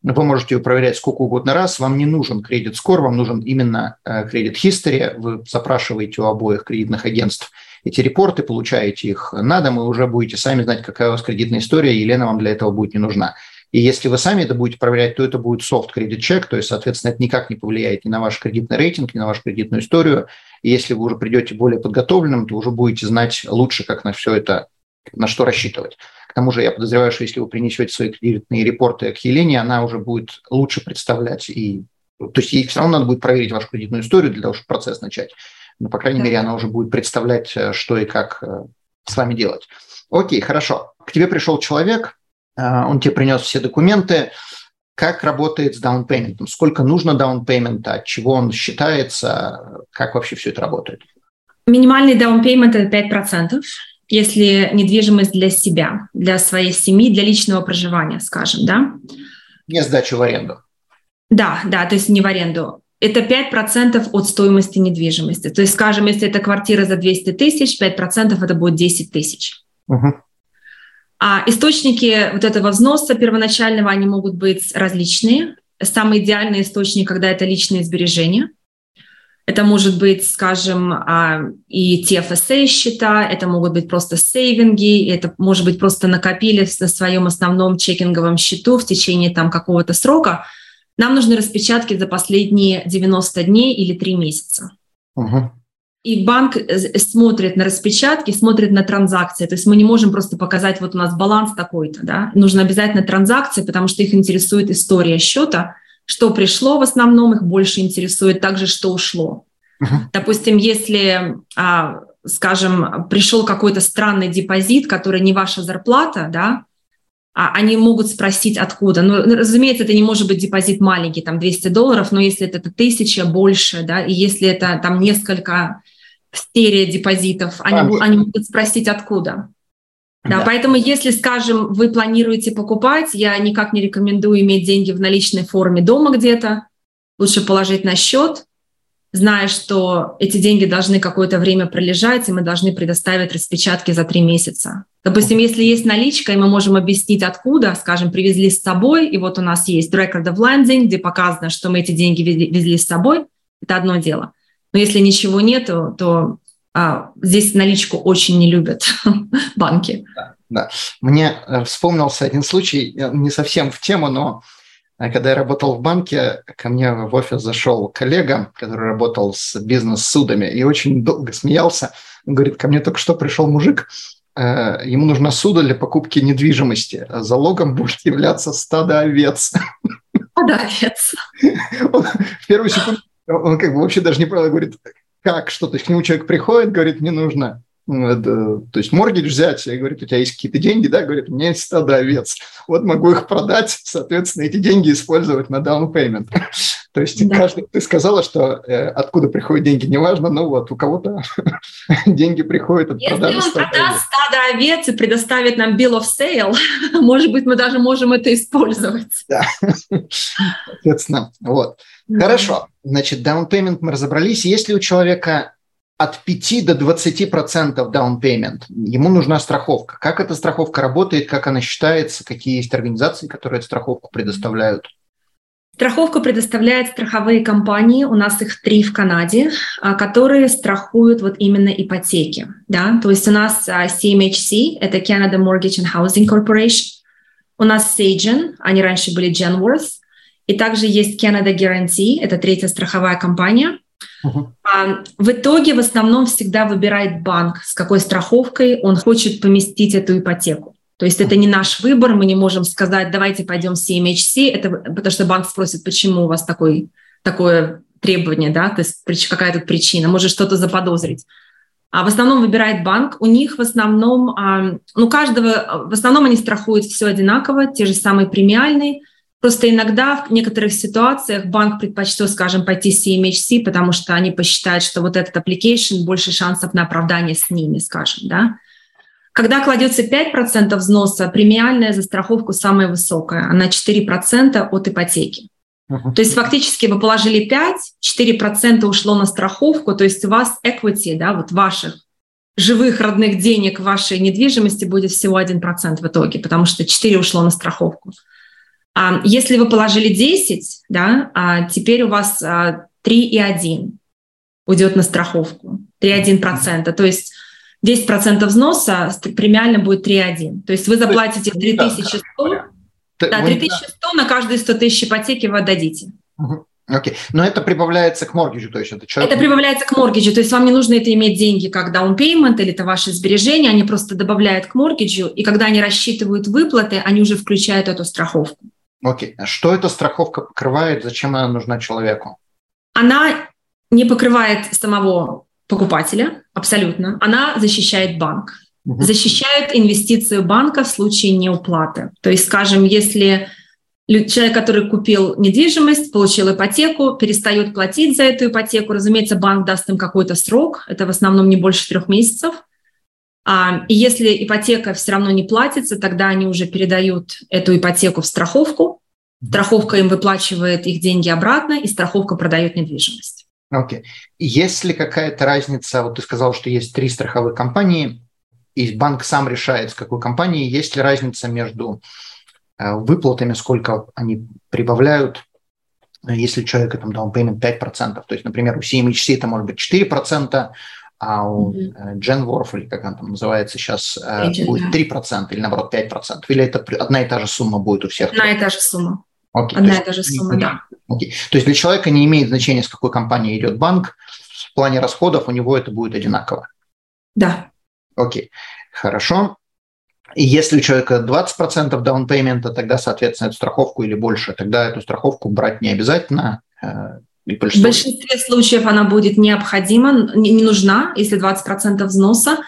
вы можете ее проверять сколько угодно раз. Вам не нужен кредит скор, вам нужен именно кредит history. Вы запрашиваете у обоих кредитных агентств эти репорты, получаете их на дом, и уже будете сами знать, какая у вас кредитная история. Елена вам для этого будет не нужна. И если вы сами это будете проверять, то это будет soft кредит чек, то есть, соответственно, это никак не повлияет ни на ваш кредитный рейтинг, ни на вашу кредитную историю. И если вы уже придете более подготовленным, то уже будете знать лучше, как на все это, на что рассчитывать. К тому же я подозреваю, что если вы принесете свои кредитные репорты к Елене, она уже будет лучше представлять и то есть ей все равно надо будет проверить вашу кредитную историю для того, чтобы процесс начать. Но, по крайней да. мере, она уже будет представлять, э, что и как э, с вами делать. Окей, хорошо. К тебе пришел человек, он тебе принес все документы. Как работает с даунпейментом? Сколько нужно даунпеймента? От чего он считается? Как вообще все это работает? Минимальный даунпеймент – это 5% если недвижимость для себя, для своей семьи, для личного проживания, скажем, да? Не сдачу в аренду. Да, да, то есть не в аренду. Это 5% от стоимости недвижимости. То есть, скажем, если это квартира за 200 тысяч, 5% это будет 10 тысяч. Угу. А источники вот этого взноса первоначального, они могут быть различные. Самый идеальный источник, когда это личные сбережения – это может быть, скажем, а, и TFSA счета, это могут быть просто сейвинги, это может быть просто накопили на своем основном чекинговом счету в течение там какого-то срока. нам нужны распечатки за последние 90 дней или 3 месяца. Угу. И банк э, смотрит на распечатки, смотрит на транзакции. То есть мы не можем просто показать, вот у нас баланс такой-то, да. Нужно обязательно транзакции, потому что их интересует история счета, что пришло в основном, их больше интересует также, что ушло. Uh-huh. Допустим, если, а, скажем, пришел какой-то странный депозит, который не ваша зарплата, да, а они могут спросить, откуда. Ну, разумеется, это не может быть депозит маленький, там 200 долларов, но если это тысяча, больше, да, и если это там несколько серия депозитов, они, они могут спросить, откуда. Да, да, поэтому если, скажем, вы планируете покупать, я никак не рекомендую иметь деньги в наличной форме дома где-то. Лучше положить на счет, зная, что эти деньги должны какое-то время пролежать, и мы должны предоставить распечатки за три месяца. Допустим, если есть наличка, и мы можем объяснить, откуда, скажем, привезли с собой, и вот у нас есть record of landing, где показано, что мы эти деньги везли, везли с собой, это одно дело. Но если ничего нету, то а, здесь наличку очень не любят банки. Да, да. Мне э, вспомнился один случай, не совсем в тему, но э, когда я работал в банке, ко мне в офис зашел коллега, который работал с бизнес-судами и очень долго смеялся. Он говорит, ко мне только что пришел мужик, э, ему нужна суда для покупки недвижимости. Залогом будет являться стадо овец. Стадо овец. в первую секунду он как бы вообще даже не правильно говорит, как, что, то есть к нему человек приходит, говорит, мне нужно то есть моргидж взять, и говорит, у тебя есть какие-то деньги, да, говорит, у меня есть стадо овец, вот могу их продать, соответственно, эти деньги использовать на down payment. То есть да. каждый, ты сказала, что э, откуда приходят деньги, неважно, но вот у кого-то деньги приходят от Если продажи он продаст стадо овец и предоставит нам bill of sale, может быть, мы даже можем это использовать. Да, соответственно, вот. Хорошо, значит, down payment мы разобрались. Если у человека от 5 до 20 процентов down payment, ему нужна страховка. Как эта страховка работает, как она считается, какие есть организации, которые эту страховку предоставляют? Страховку предоставляют страховые компании, у нас их три в Канаде, а, которые страхуют вот именно ипотеки. Да? То есть у нас а, CMHC, это Canada Mortgage and Housing Corporation, у нас Sagen, они раньше были Genworth, и также есть Canada Guarantee, это третья страховая компания. Uh-huh. В итоге в основном всегда выбирает банк, с какой страховкой он хочет поместить эту ипотеку. То есть это не наш выбор, мы не можем сказать, давайте пойдем в CMHC, это потому что банк спросит, почему у вас такой, такое требование, да, то есть какая тут причина, может что-то заподозрить. А в основном выбирает банк. У них в основном, ну, каждого, в основном они страхуют все одинаково, те же самые премиальные – Просто иногда в некоторых ситуациях банк предпочтет, скажем, пойти с CMHC, потому что они посчитают, что вот этот application больше шансов на оправдание с ними, скажем, да. Когда кладется 5% взноса, премиальная за страховку самая высокая, она 4% от ипотеки. Uh-huh. То есть фактически вы положили 5, 4% ушло на страховку, то есть у вас equity, да, вот ваших живых родных денег вашей недвижимости будет всего 1% в итоге, потому что 4 ушло на страховку. А если вы положили 10, да, а теперь у вас 3,1 уйдет на страховку, 3,1%. То есть 10% взноса премиально будет 3,1. То есть вы заплатите 3100, да, 3100 на каждые 100 тысяч ипотеки вы отдадите. Окей, okay. но это прибавляется к моргиджу, то есть это человек... Это прибавляется к моргиджу, то есть вам не нужно это иметь деньги как payment или это ваши сбережения, они просто добавляют к моргиджу, и когда они рассчитывают выплаты, они уже включают эту страховку. Окей. А что эта страховка покрывает? Зачем она нужна человеку? Она не покрывает самого покупателя, абсолютно. Она защищает банк. Угу. Защищает инвестицию банка в случае неуплаты. То есть, скажем, если человек, который купил недвижимость, получил ипотеку, перестает платить за эту ипотеку, разумеется, банк даст им какой-то срок, это в основном не больше трех месяцев – а, и если ипотека все равно не платится, тогда они уже передают эту ипотеку в страховку. Страховка им выплачивает их деньги обратно, и страховка продает недвижимость. Окей. Okay. Есть ли какая-то разница, вот ты сказал, что есть три страховых компании, и банк сам решает, с какой компанией, есть ли разница между э, выплатами, сколько они прибавляют, если человек там down payment 5%, то есть, например, у CMHC это может быть 4%, а у mm-hmm. Или как она там называется сейчас, Agent, э, будет 3% или наоборот 5%, или это одна и та же сумма будет у всех? Одна и та же сумма. Окей. Одна и та же сумма, да. Окей. То есть для человека не имеет значения, с какой компании идет банк, в плане расходов у него это будет одинаково. Да. Окей, хорошо. И если у человека 20% даунпеймента, тогда, соответственно, эту страховку или больше, тогда эту страховку брать не обязательно. Э, в большинстве случаев она будет необходима, не нужна, если 20% взноса.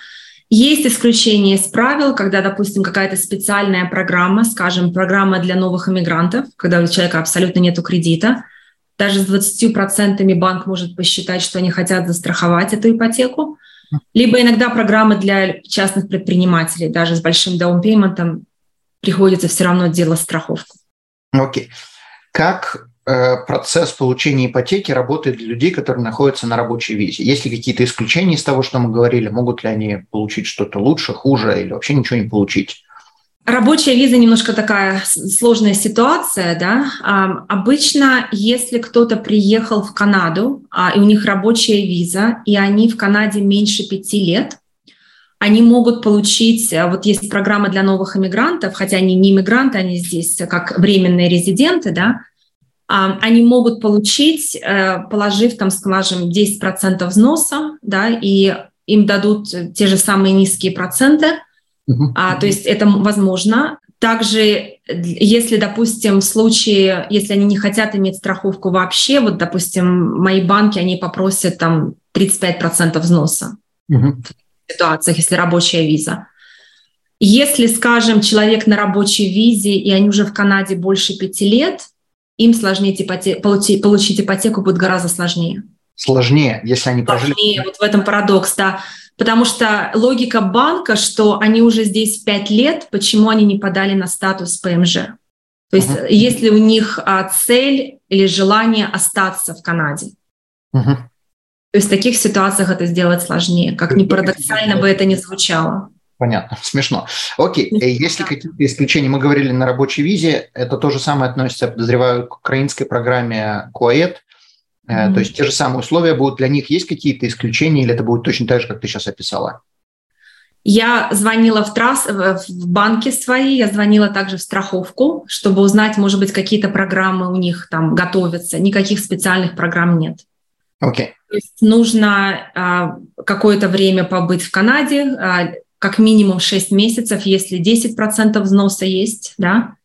Есть исключения из правил, когда, допустим, какая-то специальная программа, скажем, программа для новых иммигрантов, когда у человека абсолютно нет кредита, даже с 20% банк может посчитать, что они хотят застраховать эту ипотеку. Либо иногда программы для частных предпринимателей, даже с большим даунпейментом, приходится все равно делать страховку. Окей. Okay. Как процесс получения ипотеки работает для людей, которые находятся на рабочей визе? Есть ли какие-то исключения из того, что мы говорили? Могут ли они получить что-то лучше, хуже или вообще ничего не получить? Рабочая виза немножко такая сложная ситуация, да. А, обычно, если кто-то приехал в Канаду, а, и у них рабочая виза, и они в Канаде меньше пяти лет, они могут получить, а, вот есть программа для новых иммигрантов, хотя они не иммигранты, они здесь как временные резиденты, да, они могут получить, э, положив там, скажем, 10% взноса, да, и им дадут те же самые низкие проценты, Uh-huh. А, то есть это возможно. Также, если, допустим, в случае, если они не хотят иметь страховку вообще, вот, допустим, мои банки, они попросят там 35% взноса uh-huh. в ситуациях, если рабочая виза. Если, скажем, человек на рабочей визе, и они уже в Канаде больше пяти лет, им сложнее ипоте- получить, получить ипотеку будет гораздо сложнее. Сложнее, если они прожили... Сложнее, вот в этом парадокс, да. Потому что логика банка, что они уже здесь пять лет, почему они не подали на статус ПМЖ? То есть uh-huh. если у них а, цель или желание остаться в Канаде. Uh-huh. То есть в таких ситуациях это сделать сложнее, как ни парадоксально бы это ни звучало. Понятно, смешно. Окей, смешно, если какие-то исключения, мы говорили на рабочей визе, это то же самое относится, я подозреваю, к украинской программе КУАЭД, Mm-hmm. То есть те же самые условия будут для них, есть какие-то исключения, или это будет точно так же, как ты сейчас описала? Я звонила в трасс, в банки свои, я звонила также в страховку, чтобы узнать, может быть, какие-то программы у них там готовятся. Никаких специальных программ нет. Окей. Okay. Нужно а, какое-то время побыть в Канаде, а, как минимум 6 месяцев, если 10% взноса есть, да,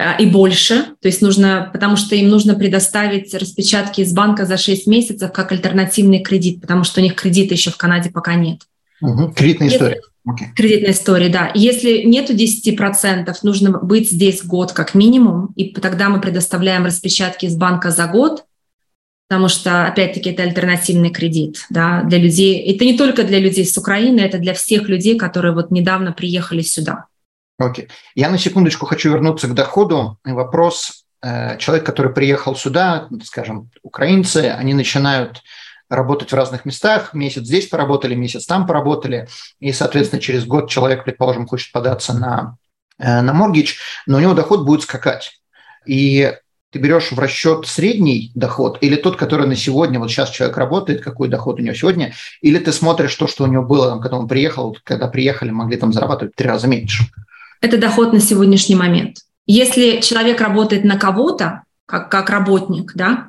Э, и больше. То есть нужно, потому что им нужно предоставить распечатки из банка за 6 месяцев как альтернативный кредит, потому что у них кредита еще в Канаде пока нет. Угу. Кредитная Если, история. Okay. Кредитная история, да. Если нету 10%, нужно быть здесь год как минимум, и тогда мы предоставляем распечатки из банка за год, потому что, опять-таки, это альтернативный кредит да, для людей. Это не только для людей с Украины, это для всех людей, которые вот недавно приехали сюда. Окей. Я на секундочку хочу вернуться к доходу. Вопрос. Э, человек, который приехал сюда, скажем, украинцы, они начинают работать в разных местах, месяц здесь поработали, месяц там поработали, и, соответственно, через год человек, предположим, хочет податься на, э, на моргич, но у него доход будет скакать. И ты берешь в расчет средний доход или тот, который на сегодня, вот сейчас человек работает, какой доход у него сегодня, или ты смотришь то, что у него было, там, когда он приехал, когда приехали, могли там зарабатывать в три раза меньше это доход на сегодняшний момент. Если человек работает на кого-то, как, как работник, да,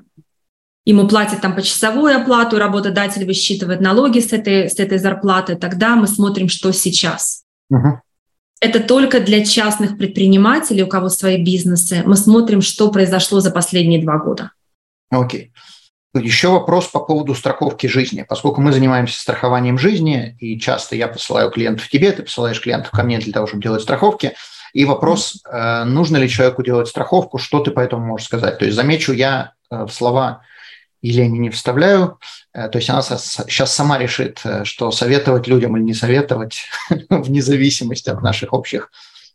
ему платят там почасовую оплату, работодатель высчитывает налоги с этой, с этой зарплаты, тогда мы смотрим, что сейчас. Угу. Это только для частных предпринимателей, у кого свои бизнесы. Мы смотрим, что произошло за последние два года. Окей. Еще вопрос по поводу страховки жизни. Поскольку мы занимаемся страхованием жизни, и часто я посылаю клиентов тебе, ты посылаешь клиентов ко мне для того, чтобы делать страховки, и вопрос, э, нужно ли человеку делать страховку, что ты по этому можешь сказать. То есть замечу, я э, в слова Елене не вставляю, то есть она сейчас сама решит, что советовать людям или не советовать, вне зависимости от наших общих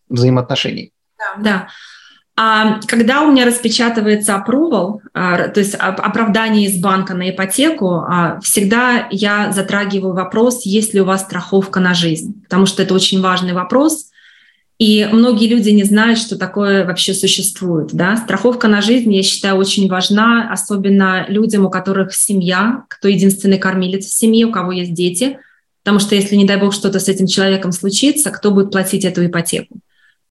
взаимоотношений. Да, да. А когда у меня распечатывается approval, а, то есть оправдание из банка на ипотеку, всегда я затрагиваю вопрос, есть ли у вас страховка на жизнь, потому что это очень важный вопрос. И многие люди не знают, что такое вообще существует. Да? Страховка на жизнь, я считаю, очень важна, особенно людям, у которых семья, кто единственный кормилец в семье, у кого есть дети. Потому что если, не дай бог, что-то с этим человеком случится, кто будет платить эту ипотеку?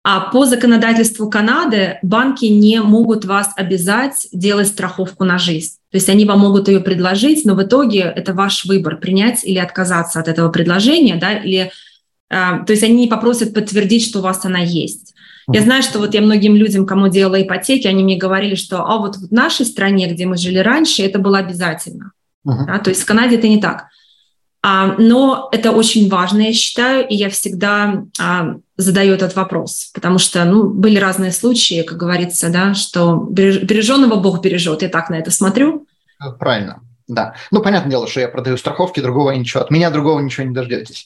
А по законодательству Канады банки не могут вас обязать делать страховку на жизнь. То есть они вам могут ее предложить, но в итоге это ваш выбор, принять или отказаться от этого предложения, да, или то есть они попросят подтвердить, что у вас она есть. Я знаю, что вот я многим людям, кому делала ипотеки, они мне говорили, что а вот в нашей стране, где мы жили раньше, это было обязательно. Uh-huh. Да, то есть в Канаде это не так. А, но это очень важно, я считаю, и я всегда а, задаю этот вопрос, потому что ну, были разные случаи, как говорится, да, что береженного Бог бережет. Я так на это смотрю. Правильно, да. Ну, понятное дело, что я продаю страховки, другого ничего, от меня другого ничего не дождетесь.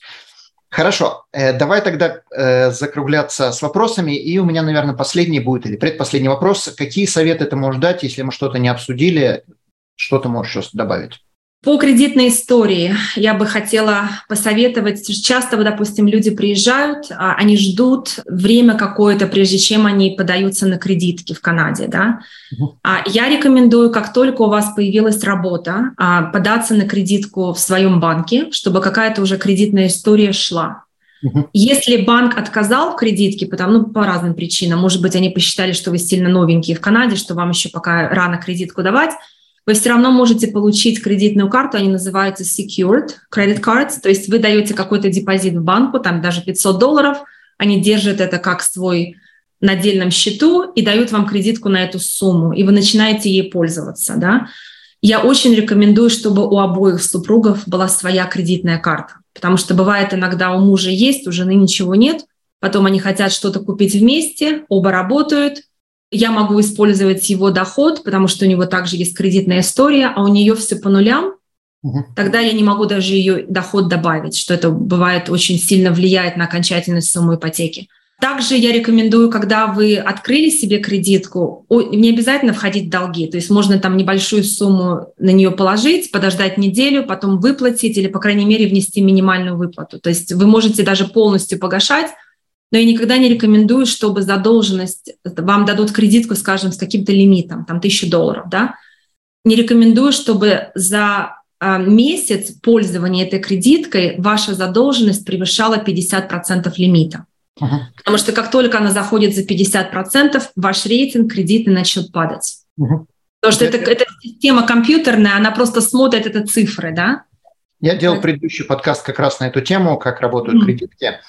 Хорошо, э, давай тогда э, закругляться с вопросами. И у меня, наверное, последний будет или предпоследний вопрос. Какие советы ты можешь дать, если мы что-то не обсудили? Что ты можешь добавить? По кредитной истории я бы хотела посоветовать. Часто, допустим, люди приезжают, а, они ждут время какое-то, прежде чем они подаются на кредитки в Канаде. Да? uh Я рекомендую, как только у вас появилась работа, а, податься на кредитку в своем банке, чтобы какая-то уже кредитная история шла. Если банк отказал в кредитке, потому, ну, по разным причинам, может быть, они посчитали, что вы сильно новенькие в Канаде, что вам еще пока рано кредитку давать, вы все равно можете получить кредитную карту, они называются secured credit cards, то есть вы даете какой-то депозит в банку, там даже 500 долларов, они держат это как свой на отдельном счету и дают вам кредитку на эту сумму, и вы начинаете ей пользоваться, да. Я очень рекомендую, чтобы у обоих супругов была своя кредитная карта, потому что бывает иногда у мужа есть, у жены ничего нет, потом они хотят что-то купить вместе, оба работают, я могу использовать его доход, потому что у него также есть кредитная история, а у нее все по нулям, угу. тогда я не могу даже ее доход добавить, что это бывает очень сильно влияет на окончательную сумму ипотеки. Также я рекомендую, когда вы открыли себе кредитку, не обязательно входить в долги. То есть можно там небольшую сумму на нее положить, подождать неделю, потом выплатить или, по крайней мере, внести минимальную выплату. То есть вы можете даже полностью погашать, но я никогда не рекомендую, чтобы задолженность, вам дадут кредитку, скажем, с каким-то лимитом, там, тысячу долларов, да, не рекомендую, чтобы за а, месяц пользования этой кредиткой ваша задолженность превышала 50% лимита. Uh-huh. Потому что как только она заходит за 50%, ваш рейтинг кредиты начнет падать. Uh-huh. Потому что это, это система компьютерная, она просто смотрит это цифры, да? Я делал предыдущий подкаст как раз на эту тему, как работают uh-huh. кредитки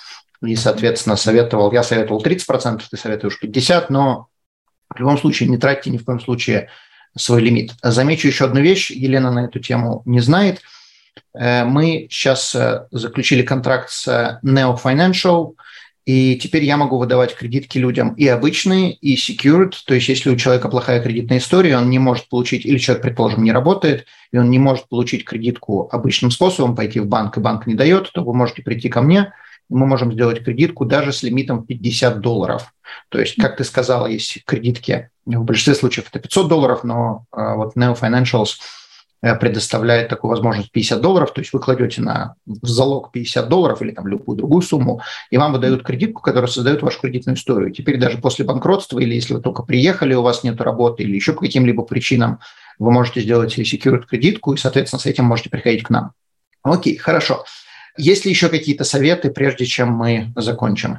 и, соответственно, советовал, я советовал 30%, ты советуешь 50%, но в любом случае не тратьте ни в коем случае свой лимит. Замечу еще одну вещь, Елена на эту тему не знает. Э, мы сейчас э, заключили контракт с Neo Financial, и теперь я могу выдавать кредитки людям и обычные, и secured. То есть если у человека плохая кредитная история, он не может получить, или человек, предположим, не работает, и он не может получить кредитку обычным способом, пойти в банк, и банк не дает, то вы можете прийти ко мне – мы можем сделать кредитку даже с лимитом 50 долларов. То есть, как ты сказала, есть кредитки, в большинстве случаев это 500 долларов, но а, вот Neo Financials э, предоставляет такую возможность 50 долларов, то есть вы кладете на в залог 50 долларов или там любую другую сумму, и вам выдают кредитку, которая создает вашу кредитную историю. Теперь даже после банкротства или если вы только приехали, у вас нет работы или еще по каким-либо причинам, вы можете сделать secured кредитку и, соответственно, с этим можете приходить к нам. Окей, хорошо. Есть ли еще какие-то советы, прежде чем мы закончим?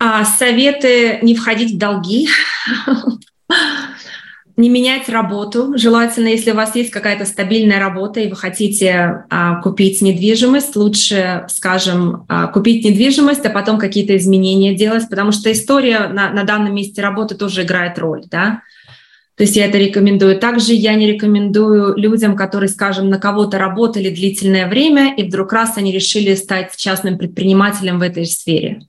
А, советы не входить в долги, не менять работу. Желательно, если у вас есть какая-то стабильная работа и вы хотите а, купить недвижимость, лучше, скажем, а, купить недвижимость, а потом какие-то изменения делать, потому что история на, на данном месте работы тоже играет роль, да. То есть я это рекомендую. Также я не рекомендую людям, которые, скажем, на кого-то работали длительное время, и вдруг раз они решили стать частным предпринимателем в этой сфере.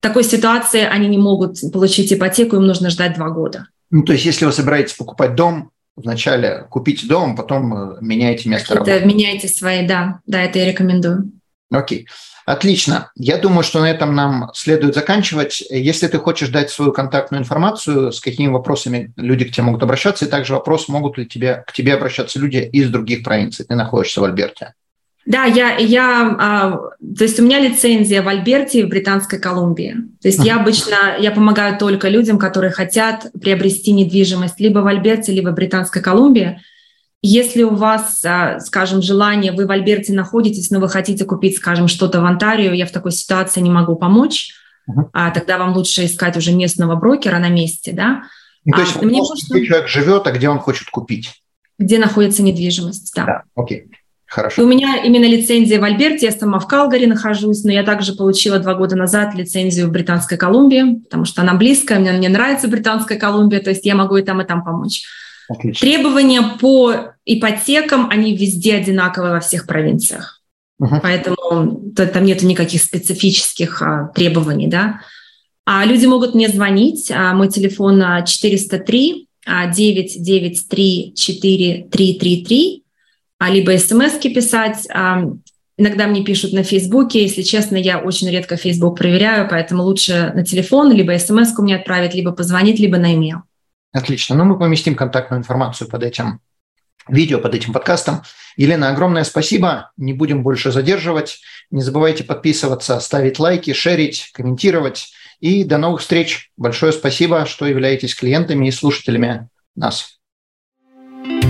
В такой ситуации они не могут получить ипотеку, им нужно ждать два года. Ну, то есть если вы собираетесь покупать дом, вначале купите дом, потом э, меняете место работы. Меняйте свои, да, да, это я рекомендую. Окей. Отлично. Я думаю, что на этом нам следует заканчивать. Если ты хочешь дать свою контактную информацию, с какими вопросами люди к тебе могут обращаться, и также вопрос, могут ли тебе, к тебе обращаться люди из других провинций. Ты находишься в Альберте. Да, я, я, а, то есть у меня лицензия в Альберте и в Британской Колумбии. То есть я обычно, я помогаю только людям, которые хотят приобрести недвижимость либо в Альберте, либо в Британской Колумбии. Если у вас, а, скажем, желание, вы в Альберте находитесь, но вы хотите купить, скажем, что-то в Онтарио, я в такой ситуации не могу помочь. угу. а тогда вам лучше искать уже местного брокера на месте, да. Ну, то есть а, мне вопрос, где человек живет, а где он хочет купить? Где находится недвижимость, да. Да, окей. Хорошо. И у меня именно лицензия в Альберте, я сама в Калгари нахожусь, но я также получила два года назад лицензию в Британской Колумбии, потому что она близкая, мне, мне нравится Британская Колумбия, то есть я могу и там, и там помочь. Отлично. Требования по ипотекам, они везде одинаковые во всех провинциях. Угу. Поэтому там нет никаких специфических а, требований, да. А люди могут мне звонить. А, мой телефон 403 993 4333 а либо смс писать. Иногда мне пишут на Фейсбуке. Если честно, я очень редко Фейсбук проверяю, поэтому лучше на телефон, либо смс мне отправить, либо позвонить, либо на e-mail. Отлично. Ну, мы поместим контактную информацию под этим видео, под этим подкастом. Елена, огромное спасибо. Не будем больше задерживать. Не забывайте подписываться, ставить лайки, шерить, комментировать. И до новых встреч. Большое спасибо, что являетесь клиентами и слушателями нас.